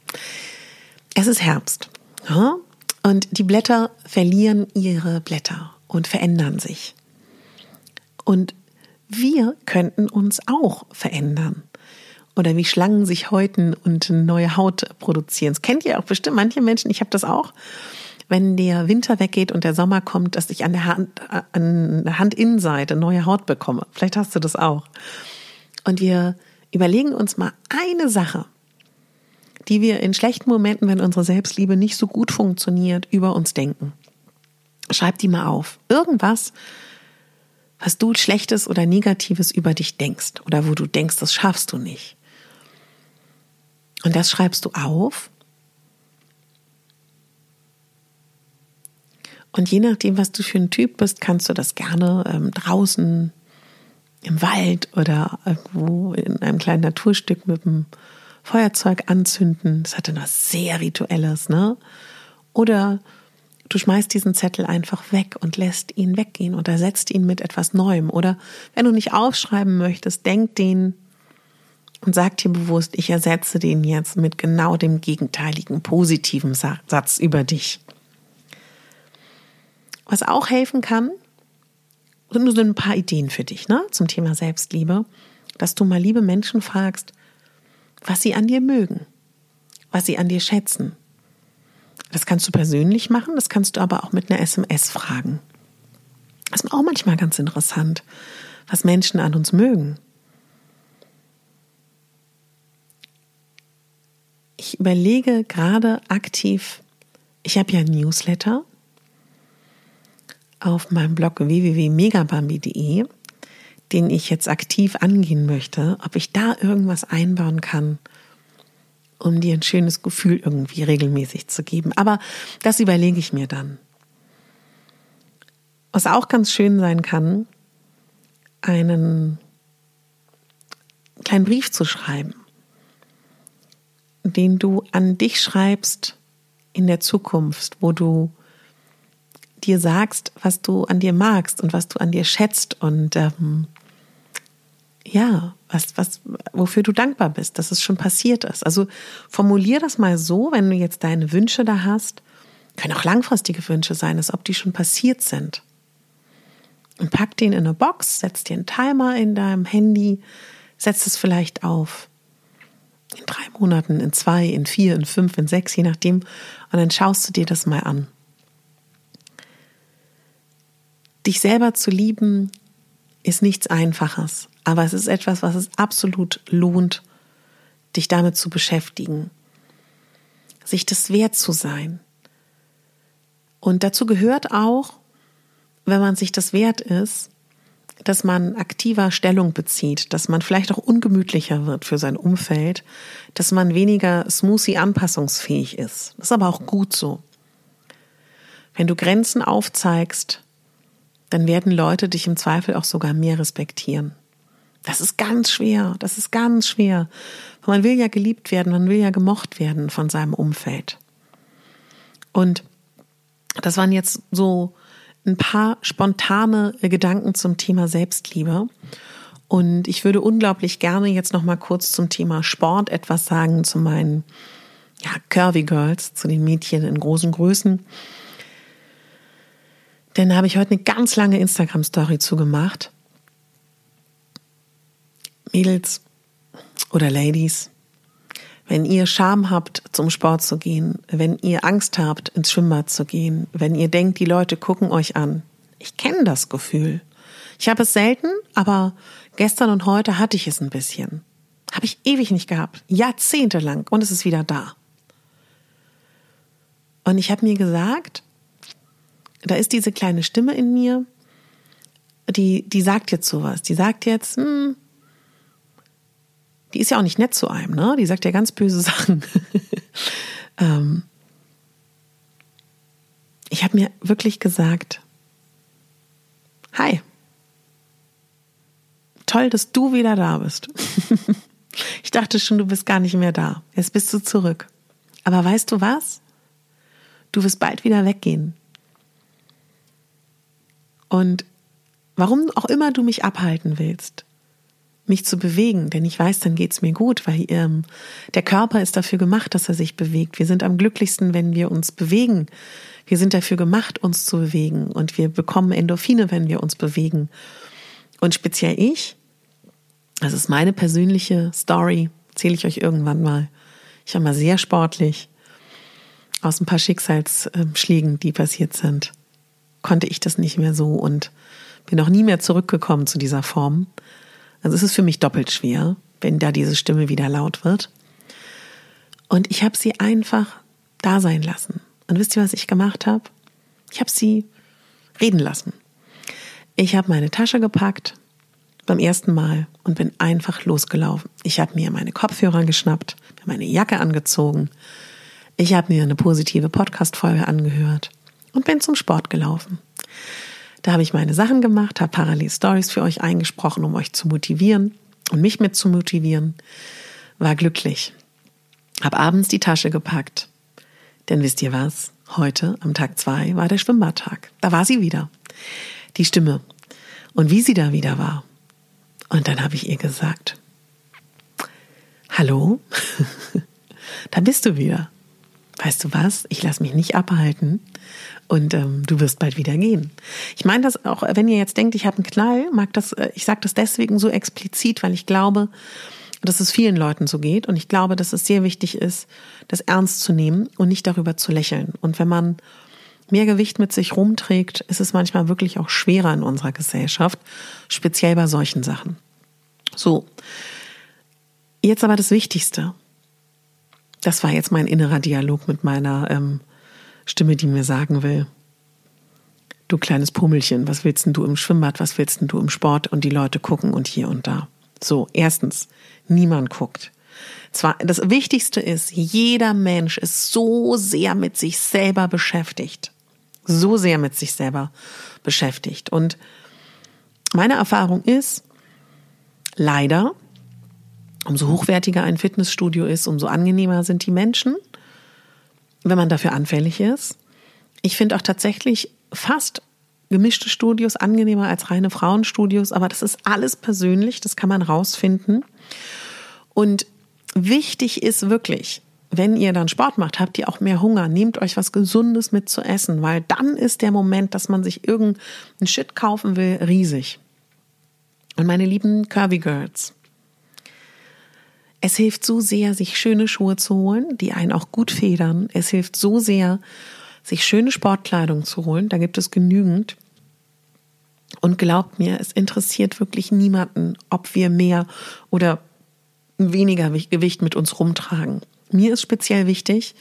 es ist Herbst. Und die Blätter verlieren ihre Blätter und verändern sich. Und wir könnten uns auch verändern. Oder wie Schlangen sich häuten und neue Haut produzieren. Das kennt ihr auch bestimmt manche Menschen, ich habe das auch. Wenn der Winter weggeht und der Sommer kommt, dass ich an der, Hand, an der Handinnenseite neue Haut bekomme. Vielleicht hast du das auch. Und wir überlegen uns mal eine Sache, die wir in schlechten Momenten, wenn unsere Selbstliebe nicht so gut funktioniert, über uns denken. Schreib die mal auf. Irgendwas, was du Schlechtes oder Negatives über dich denkst oder wo du denkst, das schaffst du nicht. Und das schreibst du auf. Und je nachdem, was du für ein Typ bist, kannst du das gerne ähm, draußen im Wald oder irgendwo in einem kleinen Naturstück mit dem Feuerzeug anzünden. Das hatte was sehr Rituelles, ne? Oder du schmeißt diesen Zettel einfach weg und lässt ihn weggehen oder setzt ihn mit etwas Neuem. Oder wenn du nicht aufschreiben möchtest, denk den und sag dir bewusst, ich ersetze den jetzt mit genau dem gegenteiligen positiven Satz über dich. Was auch helfen kann, sind nur so ein paar Ideen für dich, ne, zum Thema Selbstliebe, dass du mal liebe Menschen fragst, was sie an dir mögen, was sie an dir schätzen. Das kannst du persönlich machen, das kannst du aber auch mit einer SMS fragen. Das ist auch manchmal ganz interessant, was Menschen an uns mögen. Ich überlege gerade aktiv, ich habe ja ein Newsletter auf meinem Blog www.megabambi.de, den ich jetzt aktiv angehen möchte, ob ich da irgendwas einbauen kann, um dir ein schönes Gefühl irgendwie regelmäßig zu geben. Aber das überlege ich mir dann. Was auch ganz schön sein kann, einen kleinen Brief zu schreiben, den du an dich schreibst in der Zukunft, wo du dir sagst, was du an dir magst und was du an dir schätzt und ähm, ja, was, was, wofür du dankbar bist, dass es schon passiert ist. Also formulier das mal so, wenn du jetzt deine Wünsche da hast, können auch langfristige Wünsche sein, als ob die schon passiert sind. Und pack den in eine Box, setz dir einen Timer in deinem Handy, setz es vielleicht auf in drei Monaten, in zwei, in vier, in fünf, in sechs, je nachdem. Und dann schaust du dir das mal an. Dich selber zu lieben ist nichts Einfaches, aber es ist etwas, was es absolut lohnt, dich damit zu beschäftigen, sich das wert zu sein. Und dazu gehört auch, wenn man sich das wert ist, dass man aktiver Stellung bezieht, dass man vielleicht auch ungemütlicher wird für sein Umfeld, dass man weniger smoothie anpassungsfähig ist. Das ist aber auch gut so. Wenn du Grenzen aufzeigst, dann werden Leute dich im Zweifel auch sogar mehr respektieren. Das ist ganz schwer, das ist ganz schwer. Man will ja geliebt werden, man will ja gemocht werden von seinem Umfeld. Und das waren jetzt so ein paar spontane Gedanken zum Thema Selbstliebe. Und ich würde unglaublich gerne jetzt noch mal kurz zum Thema Sport etwas sagen, zu meinen ja, Curvy Girls, zu den Mädchen in großen Größen. Denn da habe ich heute eine ganz lange Instagram-Story zugemacht. Mädels oder Ladies, wenn ihr Scham habt, zum Sport zu gehen, wenn ihr Angst habt, ins Schwimmbad zu gehen, wenn ihr denkt, die Leute gucken euch an. Ich kenne das Gefühl. Ich habe es selten, aber gestern und heute hatte ich es ein bisschen. Habe ich ewig nicht gehabt. Jahrzehntelang. Und es ist wieder da. Und ich habe mir gesagt, da ist diese kleine Stimme in mir, die, die sagt jetzt sowas. Die sagt jetzt, hm, die ist ja auch nicht nett zu einem, ne? Die sagt ja ganz böse Sachen. ähm, ich habe mir wirklich gesagt, hi, toll, dass du wieder da bist. ich dachte schon, du bist gar nicht mehr da. Jetzt bist du zurück. Aber weißt du was? Du wirst bald wieder weggehen. Und warum auch immer du mich abhalten willst, mich zu bewegen, denn ich weiß, dann geht's mir gut, weil ähm, der Körper ist dafür gemacht, dass er sich bewegt. Wir sind am glücklichsten, wenn wir uns bewegen. Wir sind dafür gemacht, uns zu bewegen und wir bekommen Endorphine, wenn wir uns bewegen. Und speziell ich, das ist meine persönliche Story, erzähle ich euch irgendwann mal. Ich war mal sehr sportlich aus ein paar Schicksalsschlägen, die passiert sind konnte ich das nicht mehr so und bin auch nie mehr zurückgekommen zu dieser Form. Also es ist für mich doppelt schwer, wenn da diese Stimme wieder laut wird. Und ich habe sie einfach da sein lassen. Und wisst ihr, was ich gemacht habe? Ich habe sie reden lassen. Ich habe meine Tasche gepackt beim ersten Mal und bin einfach losgelaufen. Ich habe mir meine Kopfhörer geschnappt, meine Jacke angezogen. Ich habe mir eine positive Podcast-Folge angehört und bin zum Sport gelaufen. Da habe ich meine Sachen gemacht, habe parallel Stories für euch eingesprochen, um euch zu motivieren und mich mit zu motivieren. War glücklich. Hab abends die Tasche gepackt. Denn wisst ihr was? Heute, am Tag zwei, war der Schwimmbadtag. Da war sie wieder. Die Stimme. Und wie sie da wieder war. Und dann habe ich ihr gesagt, Hallo, da bist du wieder. Weißt du was? Ich lasse mich nicht abhalten und ähm, du wirst bald wieder gehen. Ich meine das auch, wenn ihr jetzt denkt, ich habe einen Knall, mag das, äh, ich sage das deswegen so explizit, weil ich glaube, dass es vielen Leuten so geht und ich glaube, dass es sehr wichtig ist, das ernst zu nehmen und nicht darüber zu lächeln. Und wenn man mehr Gewicht mit sich rumträgt, ist es manchmal wirklich auch schwerer in unserer Gesellschaft, speziell bei solchen Sachen. So, jetzt aber das Wichtigste. Das war jetzt mein innerer Dialog mit meiner ähm, Stimme, die mir sagen will, du kleines Pummelchen, was willst denn du im Schwimmbad, was willst denn du im Sport und die Leute gucken und hier und da. So, erstens, niemand guckt. Zwar, das Wichtigste ist, jeder Mensch ist so sehr mit sich selber beschäftigt. So sehr mit sich selber beschäftigt. Und meine Erfahrung ist, leider, umso hochwertiger ein Fitnessstudio ist, umso angenehmer sind die Menschen, wenn man dafür anfällig ist. Ich finde auch tatsächlich fast gemischte Studios angenehmer als reine Frauenstudios, aber das ist alles persönlich, das kann man rausfinden. Und wichtig ist wirklich, wenn ihr dann Sport macht, habt ihr auch mehr Hunger. Nehmt euch was Gesundes mit zu essen, weil dann ist der Moment, dass man sich irgendeinen Shit kaufen will, riesig. Und meine lieben Curvy Girls, es hilft so sehr, sich schöne Schuhe zu holen, die einen auch gut federn. Es hilft so sehr, sich schöne Sportkleidung zu holen. Da gibt es genügend. Und glaubt mir, es interessiert wirklich niemanden, ob wir mehr oder weniger Gewicht mit uns rumtragen. Mir ist speziell wichtig,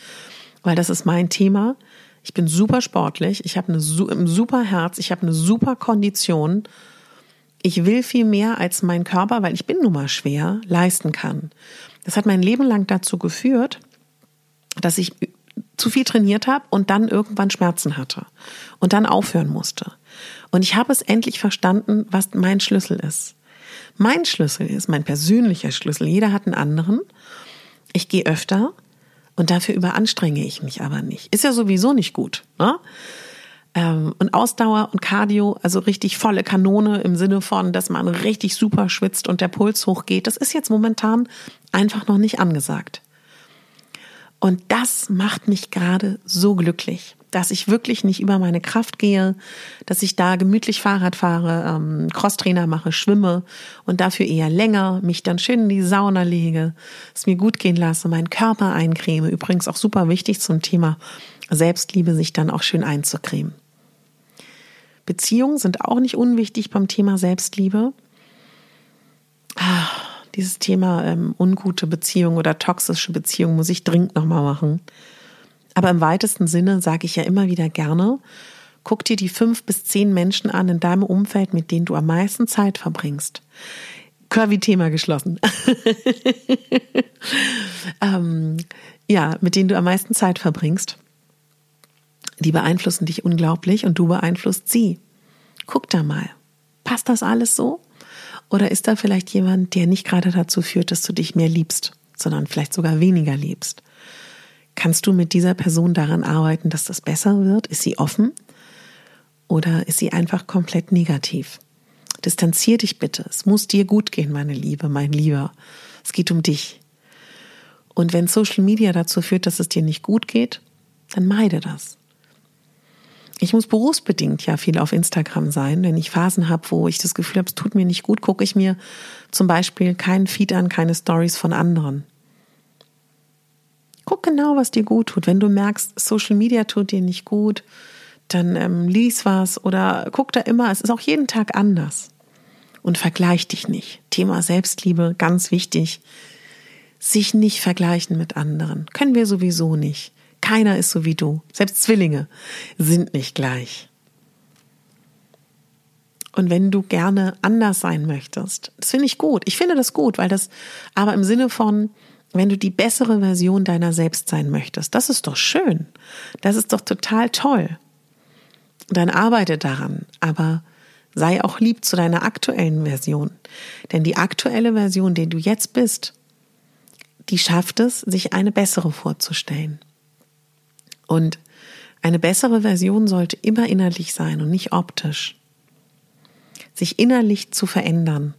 weil das ist mein Thema. Ich bin super sportlich, ich habe ein super Herz, ich habe eine super Kondition ich will viel mehr als mein Körper, weil ich bin nun mal schwer, leisten kann. Das hat mein Leben lang dazu geführt, dass ich zu viel trainiert habe und dann irgendwann Schmerzen hatte und dann aufhören musste. Und ich habe es endlich verstanden, was mein Schlüssel ist. Mein Schlüssel ist mein persönlicher Schlüssel. Jeder hat einen anderen. Ich gehe öfter und dafür überanstrenge ich mich aber nicht. Ist ja sowieso nicht gut. Ne? Ähm, und Ausdauer und Cardio, also richtig volle Kanone im Sinne von, dass man richtig super schwitzt und der Puls hochgeht, das ist jetzt momentan einfach noch nicht angesagt. Und das macht mich gerade so glücklich, dass ich wirklich nicht über meine Kraft gehe, dass ich da gemütlich Fahrrad fahre, ähm, Crosstrainer mache, schwimme und dafür eher länger, mich dann schön in die Sauna lege, es mir gut gehen lasse, meinen Körper eincreme. Übrigens auch super wichtig zum Thema Selbstliebe, sich dann auch schön einzucremen. Beziehungen sind auch nicht unwichtig beim Thema Selbstliebe. Ah, dieses Thema ähm, ungute Beziehung oder toxische Beziehung muss ich dringend nochmal machen. Aber im weitesten Sinne sage ich ja immer wieder gerne, guck dir die fünf bis zehn Menschen an in deinem Umfeld, mit denen du am meisten Zeit verbringst. Curvy-Thema geschlossen. ähm, ja, mit denen du am meisten Zeit verbringst die beeinflussen dich unglaublich und du beeinflusst sie. Guck da mal. Passt das alles so? Oder ist da vielleicht jemand, der nicht gerade dazu führt, dass du dich mehr liebst, sondern vielleicht sogar weniger liebst? Kannst du mit dieser Person daran arbeiten, dass das besser wird? Ist sie offen? Oder ist sie einfach komplett negativ? Distanzier dich bitte. Es muss dir gut gehen, meine Liebe, mein Lieber. Es geht um dich. Und wenn Social Media dazu führt, dass es dir nicht gut geht, dann meide das ich muss berufsbedingt ja viel auf Instagram sein. Wenn ich Phasen habe, wo ich das Gefühl habe, es tut mir nicht gut, gucke ich mir zum Beispiel keinen Feed an, keine Stories von anderen. Guck genau, was dir gut tut. Wenn du merkst, Social Media tut dir nicht gut, dann ähm, lies was oder guck da immer. Es ist auch jeden Tag anders. Und vergleich dich nicht. Thema Selbstliebe, ganz wichtig. sich nicht vergleichen mit anderen. Können wir sowieso nicht. Keiner ist so wie du. Selbst Zwillinge sind nicht gleich. Und wenn du gerne anders sein möchtest, das finde ich gut. Ich finde das gut, weil das aber im Sinne von, wenn du die bessere Version deiner selbst sein möchtest, das ist doch schön. Das ist doch total toll. Dann arbeite daran, aber sei auch lieb zu deiner aktuellen Version. Denn die aktuelle Version, die du jetzt bist, die schafft es, sich eine bessere vorzustellen. Und eine bessere Version sollte immer innerlich sein und nicht optisch. Sich innerlich zu verändern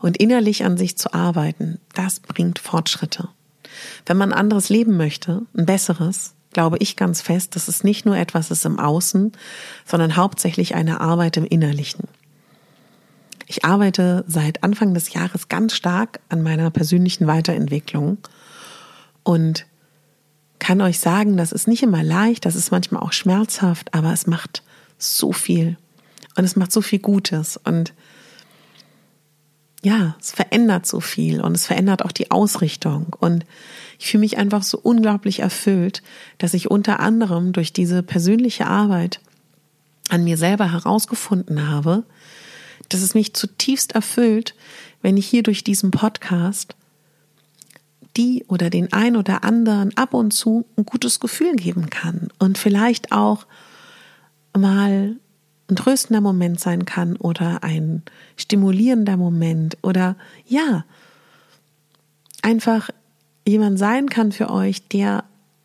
und innerlich an sich zu arbeiten, das bringt Fortschritte. Wenn man ein anderes Leben möchte, ein besseres, glaube ich ganz fest, dass es nicht nur etwas ist im Außen, sondern hauptsächlich eine Arbeit im Innerlichen. Ich arbeite seit Anfang des Jahres ganz stark an meiner persönlichen Weiterentwicklung und kann euch sagen, das ist nicht immer leicht, das ist manchmal auch schmerzhaft, aber es macht so viel. Und es macht so viel Gutes. Und ja, es verändert so viel und es verändert auch die Ausrichtung. Und ich fühle mich einfach so unglaublich erfüllt, dass ich unter anderem durch diese persönliche Arbeit an mir selber herausgefunden habe, dass es mich zutiefst erfüllt, wenn ich hier durch diesen Podcast die oder den ein oder anderen ab und zu ein gutes Gefühl geben kann und vielleicht auch mal ein tröstender Moment sein kann oder ein stimulierender Moment oder ja, einfach jemand sein kann für euch, der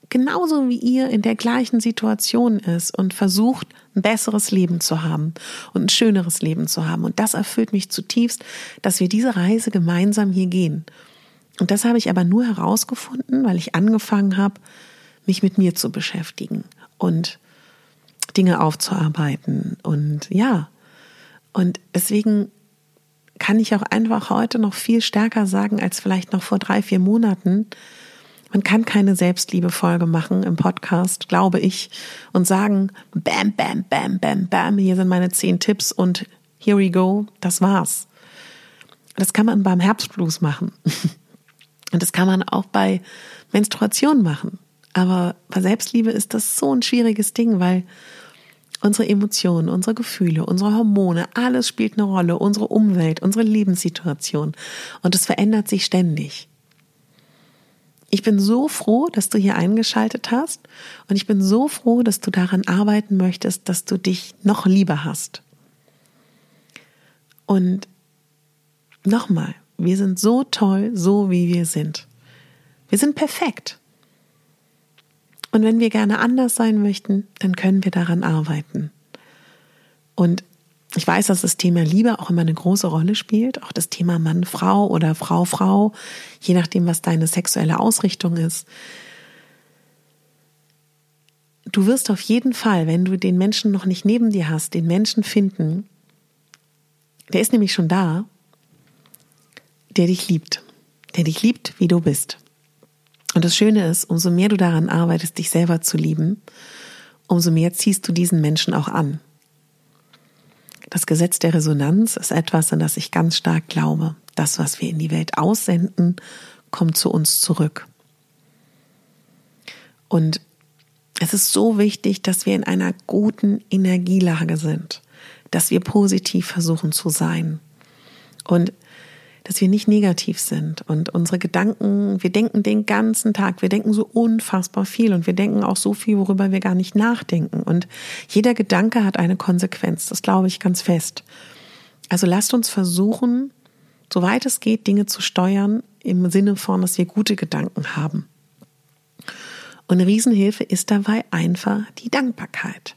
genauso wie ihr in der gleichen Situation ist und versucht, ein besseres Leben zu haben und ein schöneres Leben zu haben. Und das erfüllt mich zutiefst, dass wir diese Reise gemeinsam hier gehen. Und das habe ich aber nur herausgefunden, weil ich angefangen habe, mich mit mir zu beschäftigen und Dinge aufzuarbeiten. Und ja, und deswegen kann ich auch einfach heute noch viel stärker sagen als vielleicht noch vor drei, vier Monaten. Man kann keine Selbstliebe-Folge machen im Podcast, glaube ich, und sagen, bam, bam, bam, bam, bam, hier sind meine zehn Tipps und here we go, das war's. Das kann man beim Herbstblues machen. Und das kann man auch bei Menstruation machen. Aber bei Selbstliebe ist das so ein schwieriges Ding, weil unsere Emotionen, unsere Gefühle, unsere Hormone, alles spielt eine Rolle, unsere Umwelt, unsere Lebenssituation. Und es verändert sich ständig. Ich bin so froh, dass du hier eingeschaltet hast und ich bin so froh, dass du daran arbeiten möchtest, dass du dich noch lieber hast. Und nochmal, wir sind so toll, so wie wir sind. Wir sind perfekt. Und wenn wir gerne anders sein möchten, dann können wir daran arbeiten. Und ich weiß, dass das Thema Liebe auch immer eine große Rolle spielt, auch das Thema Mann, Frau oder Frau, Frau, je nachdem, was deine sexuelle Ausrichtung ist. Du wirst auf jeden Fall, wenn du den Menschen noch nicht neben dir hast, den Menschen finden, der ist nämlich schon da, der dich liebt, der dich liebt, wie du bist. Und das Schöne ist, umso mehr du daran arbeitest, dich selber zu lieben, umso mehr ziehst du diesen Menschen auch an. Das Gesetz der Resonanz ist etwas, an das ich ganz stark glaube. Das, was wir in die Welt aussenden, kommt zu uns zurück. Und es ist so wichtig, dass wir in einer guten Energielage sind, dass wir positiv versuchen zu sein. Und dass wir nicht negativ sind und unsere Gedanken, wir denken den ganzen Tag, wir denken so unfassbar viel und wir denken auch so viel, worüber wir gar nicht nachdenken. Und jeder Gedanke hat eine Konsequenz, das glaube ich ganz fest. Also lasst uns versuchen, soweit es geht, Dinge zu steuern im Sinne von, dass wir gute Gedanken haben. Und eine Riesenhilfe ist dabei einfach die Dankbarkeit.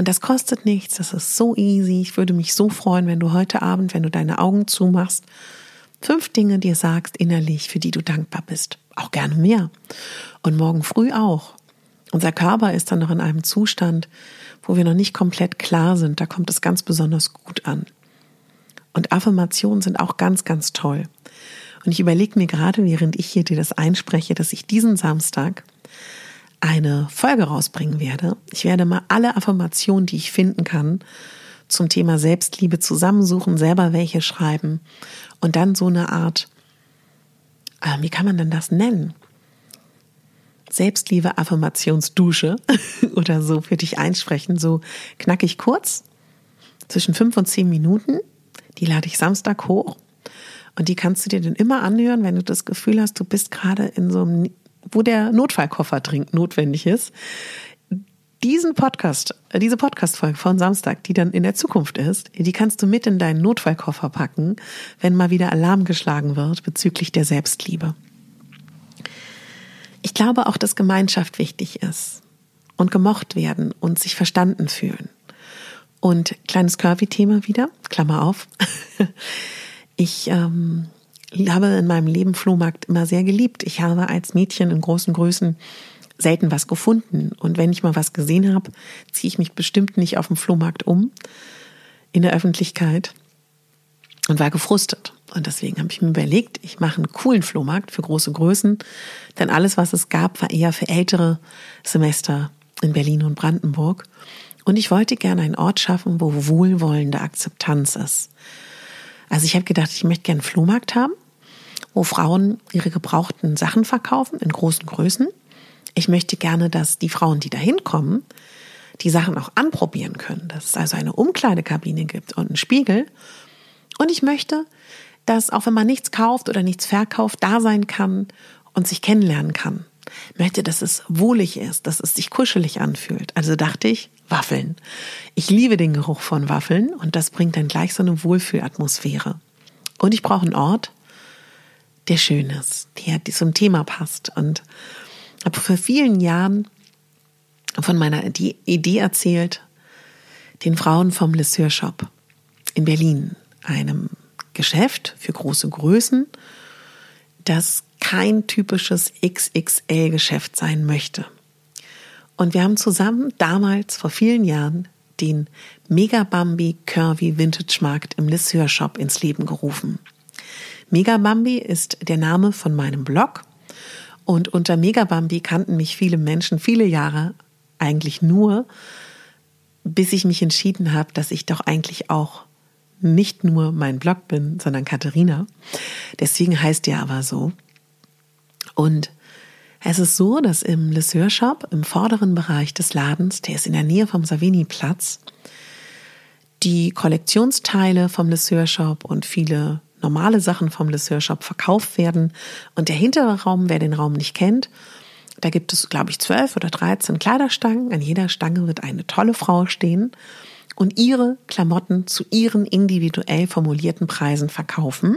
Und das kostet nichts, das ist so easy. Ich würde mich so freuen, wenn du heute Abend, wenn du deine Augen zumachst, fünf Dinge dir sagst innerlich, für die du dankbar bist. Auch gerne mehr. Und morgen früh auch. Unser Körper ist dann noch in einem Zustand, wo wir noch nicht komplett klar sind. Da kommt es ganz besonders gut an. Und Affirmationen sind auch ganz, ganz toll. Und ich überlege mir gerade, während ich hier dir das einspreche, dass ich diesen Samstag eine Folge rausbringen werde. Ich werde mal alle Affirmationen, die ich finden kann, zum Thema Selbstliebe zusammensuchen, selber welche schreiben und dann so eine Art äh, wie kann man denn das nennen? Selbstliebe Affirmationsdusche oder so für dich einsprechen, so knackig kurz, zwischen fünf und zehn Minuten. Die lade ich Samstag hoch und die kannst du dir dann immer anhören, wenn du das Gefühl hast, du bist gerade in so einem, wo der Notfallkoffer dringend notwendig ist. Diesen Podcast, äh, diese Podcast-Folge von Samstag, die dann in der Zukunft ist, die kannst du mit in deinen Notfallkoffer packen, wenn mal wieder Alarm geschlagen wird bezüglich der Selbstliebe. Ich glaube auch, dass Gemeinschaft wichtig ist und gemocht werden und sich verstanden fühlen. Und kleines Curvy-Thema wieder, Klammer auf. Ich ähm, habe in meinem Leben Flohmarkt immer sehr geliebt. Ich habe als Mädchen in großen Größen selten was gefunden. Und wenn ich mal was gesehen habe, ziehe ich mich bestimmt nicht auf dem Flohmarkt um in der Öffentlichkeit und war gefrustet. Und deswegen habe ich mir überlegt, ich mache einen coolen Flohmarkt für große Größen, denn alles, was es gab, war eher für ältere Semester in Berlin und Brandenburg. Und ich wollte gerne einen Ort schaffen, wo wohlwollende Akzeptanz ist. Also ich habe gedacht, ich möchte gerne einen Flohmarkt haben, wo Frauen ihre gebrauchten Sachen verkaufen in großen Größen. Ich möchte gerne, dass die Frauen, die da hinkommen, die Sachen auch anprobieren können. Dass es also eine Umkleidekabine gibt und einen Spiegel. Und ich möchte, dass auch wenn man nichts kauft oder nichts verkauft, da sein kann und sich kennenlernen kann. Ich möchte, dass es wohlig ist, dass es sich kuschelig anfühlt. Also dachte ich, Waffeln. Ich liebe den Geruch von Waffeln und das bringt dann gleich so eine Wohlfühlatmosphäre. Und ich brauche einen Ort, der schön ist, der zum Thema passt. Und habe vor vielen Jahren von meiner Idee erzählt, den Frauen vom Lesseur Shop in Berlin, einem Geschäft für große Größen, das kein typisches XXL-Geschäft sein möchte. Und wir haben zusammen damals vor vielen Jahren den Mega Bambi Curvy Vintage Markt im Lisseur Shop ins Leben gerufen. Mega Bambi ist der Name von meinem Blog und unter Mega Bambi kannten mich viele Menschen viele Jahre eigentlich nur, bis ich mich entschieden habe, dass ich doch eigentlich auch nicht nur mein Blog bin, sondern Katharina. Deswegen heißt der aber so. Und es ist so, dass im Lesseur Shop, im vorderen Bereich des Ladens, der ist in der Nähe vom Savini-Platz, die Kollektionsteile vom Lesseur Shop und viele normale Sachen vom Lesseur Shop verkauft werden. Und der hintere Raum, wer den Raum nicht kennt, da gibt es, glaube ich, zwölf oder dreizehn Kleiderstangen. An jeder Stange wird eine tolle Frau stehen und ihre Klamotten zu ihren individuell formulierten Preisen verkaufen.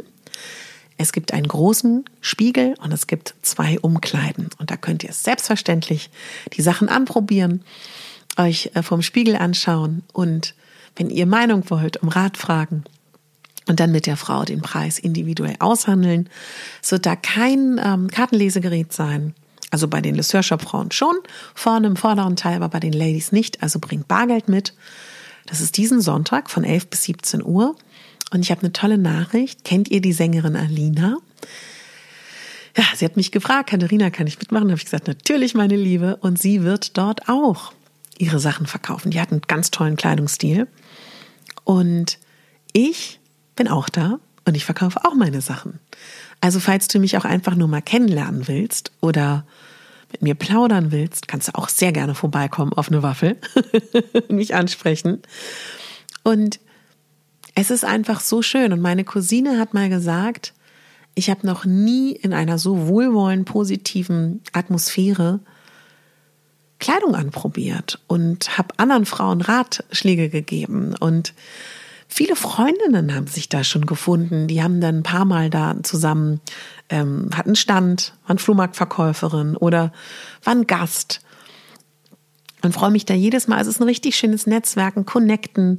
Es gibt einen großen Spiegel und es gibt zwei Umkleiden. Und da könnt ihr selbstverständlich die Sachen anprobieren, euch äh, vom Spiegel anschauen und wenn ihr Meinung wollt, um Rat fragen und dann mit der Frau den Preis individuell aushandeln. Es wird da kein ähm, Kartenlesegerät sein. Also bei den Le Frauen schon, vorne im vorderen Teil, aber bei den Ladies nicht. Also bringt Bargeld mit. Das ist diesen Sonntag von 11 bis 17 Uhr. Und ich habe eine tolle Nachricht. Kennt ihr die Sängerin Alina? Ja, sie hat mich gefragt, Katharina, kann ich mitmachen? Da habe ich gesagt, natürlich, meine Liebe. Und sie wird dort auch ihre Sachen verkaufen. Die hat einen ganz tollen Kleidungsstil. Und ich bin auch da und ich verkaufe auch meine Sachen. Also falls du mich auch einfach nur mal kennenlernen willst oder mit mir plaudern willst, kannst du auch sehr gerne vorbeikommen auf eine Waffel und mich ansprechen. Und es ist einfach so schön. Und meine Cousine hat mal gesagt, ich habe noch nie in einer so wohlwollend positiven Atmosphäre Kleidung anprobiert und habe anderen Frauen Ratschläge gegeben. Und viele Freundinnen haben sich da schon gefunden. Die haben dann ein paar Mal da zusammen, ähm, hatten Stand, waren Flohmarktverkäuferin oder waren Gast. Und freue mich da jedes Mal. Es ist ein richtig schönes Netzwerken, Connecten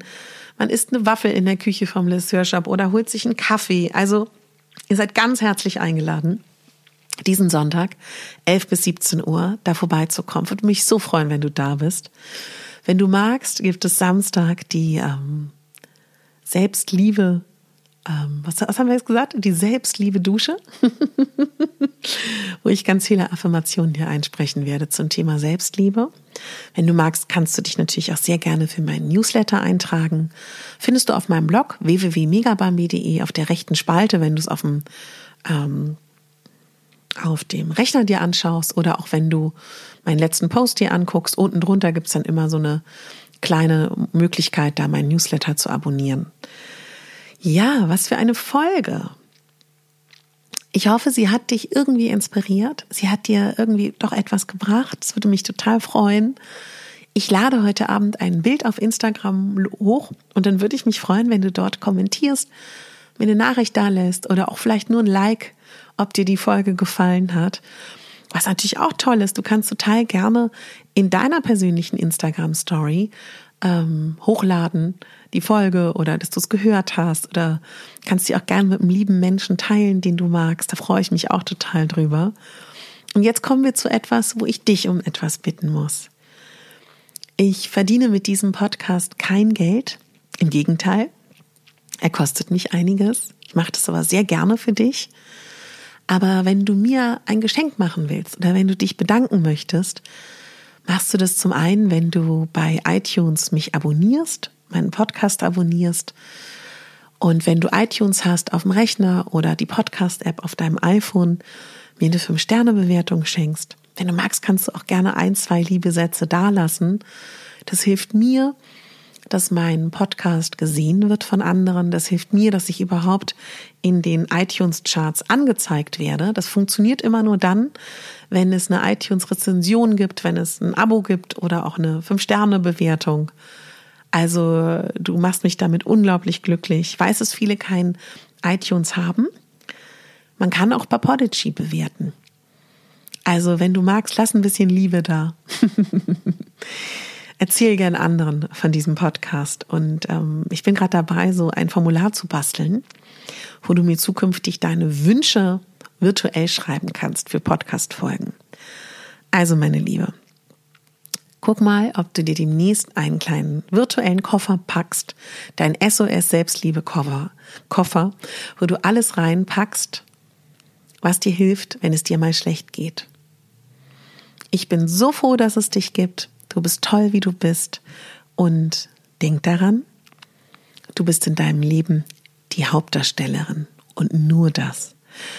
man isst eine Waffel in der Küche vom Le Shop oder holt sich einen Kaffee. Also ihr seid ganz herzlich eingeladen, diesen Sonntag, 11 bis 17 Uhr, da vorbeizukommen. Würde mich so freuen, wenn du da bist. Wenn du magst, gibt es Samstag die ähm, Selbstliebe ähm, was, was, haben wir jetzt gesagt? Die Selbstliebe Dusche, wo ich ganz viele Affirmationen hier einsprechen werde zum Thema Selbstliebe. Wenn du magst, kannst du dich natürlich auch sehr gerne für meinen Newsletter eintragen. Findest du auf meinem Blog www.megabambi.de auf der rechten Spalte, wenn du es auf dem ähm, auf dem Rechner dir anschaust oder auch wenn du meinen letzten Post dir anguckst, unten drunter gibt es dann immer so eine kleine Möglichkeit, da meinen Newsletter zu abonnieren. Ja, was für eine Folge. Ich hoffe, sie hat dich irgendwie inspiriert. Sie hat dir irgendwie doch etwas gebracht. Es würde mich total freuen. Ich lade heute Abend ein Bild auf Instagram hoch und dann würde ich mich freuen, wenn du dort kommentierst, mir eine Nachricht da lässt oder auch vielleicht nur ein Like, ob dir die Folge gefallen hat. Was natürlich auch toll ist, du kannst total gerne in deiner persönlichen Instagram-Story ähm, hochladen, die Folge oder dass du es gehört hast oder kannst sie auch gerne mit einem lieben Menschen teilen, den du magst. Da freue ich mich auch total drüber. Und jetzt kommen wir zu etwas, wo ich dich um etwas bitten muss. Ich verdiene mit diesem Podcast kein Geld. Im Gegenteil, er kostet mich einiges. Ich mache das aber sehr gerne für dich. Aber wenn du mir ein Geschenk machen willst oder wenn du dich bedanken möchtest, machst du das zum einen, wenn du bei iTunes mich abonnierst, meinen Podcast abonnierst. Und wenn du iTunes hast auf dem Rechner oder die Podcast-App auf deinem iPhone, mir eine 5-Sterne-Bewertung schenkst. Wenn du magst, kannst du auch gerne ein, zwei liebe Sätze dalassen. Das hilft mir, dass mein Podcast gesehen wird von anderen. Das hilft mir, dass ich überhaupt in den iTunes-Charts angezeigt werde. Das funktioniert immer nur dann, wenn es eine iTunes-Rezension gibt, wenn es ein Abo gibt oder auch eine Fünf-Sterne-Bewertung. Also du machst mich damit unglaublich glücklich. Ich weiß, dass viele kein iTunes haben. Man kann auch bei Podigy bewerten. Also wenn du magst, lass ein bisschen Liebe da. erzähl gern anderen von diesem Podcast. Und ähm, ich bin gerade dabei, so ein Formular zu basteln, wo du mir zukünftig deine Wünsche virtuell schreiben kannst für Podcast-Folgen. Also, meine Liebe, guck mal, ob du dir demnächst einen kleinen virtuellen Koffer packst, dein SOS Selbstliebe-Koffer, Koffer, wo du alles reinpackst, was dir hilft, wenn es dir mal schlecht geht. Ich bin so froh, dass es dich gibt. Du bist toll, wie du bist. Und denk daran, du bist in deinem Leben die Hauptdarstellerin und nur das.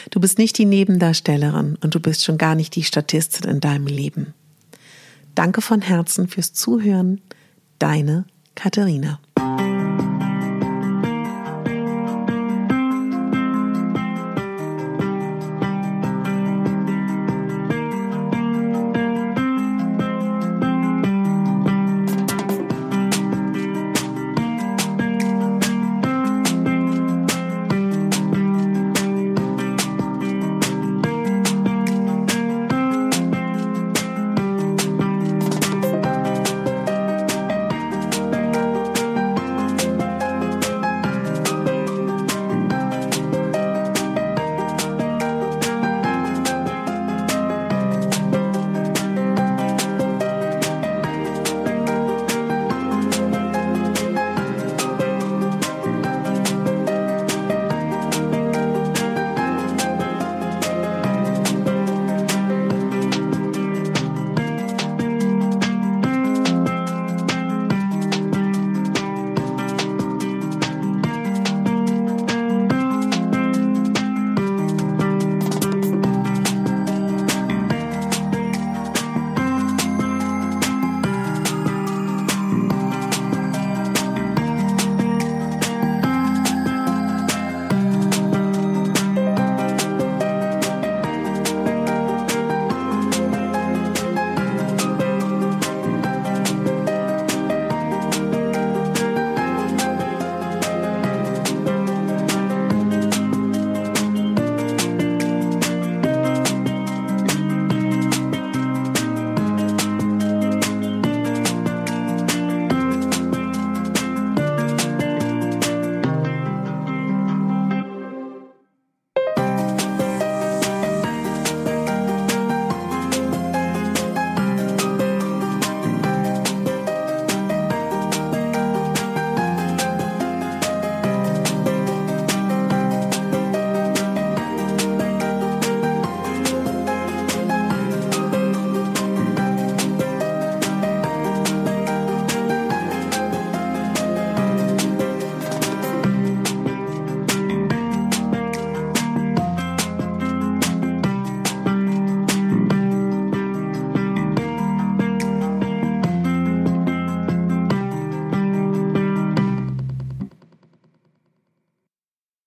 Du bist nicht die Nebendarstellerin und du bist schon gar nicht die Statistin in deinem Leben. Danke von Herzen fürs Zuhören. Deine Katharina.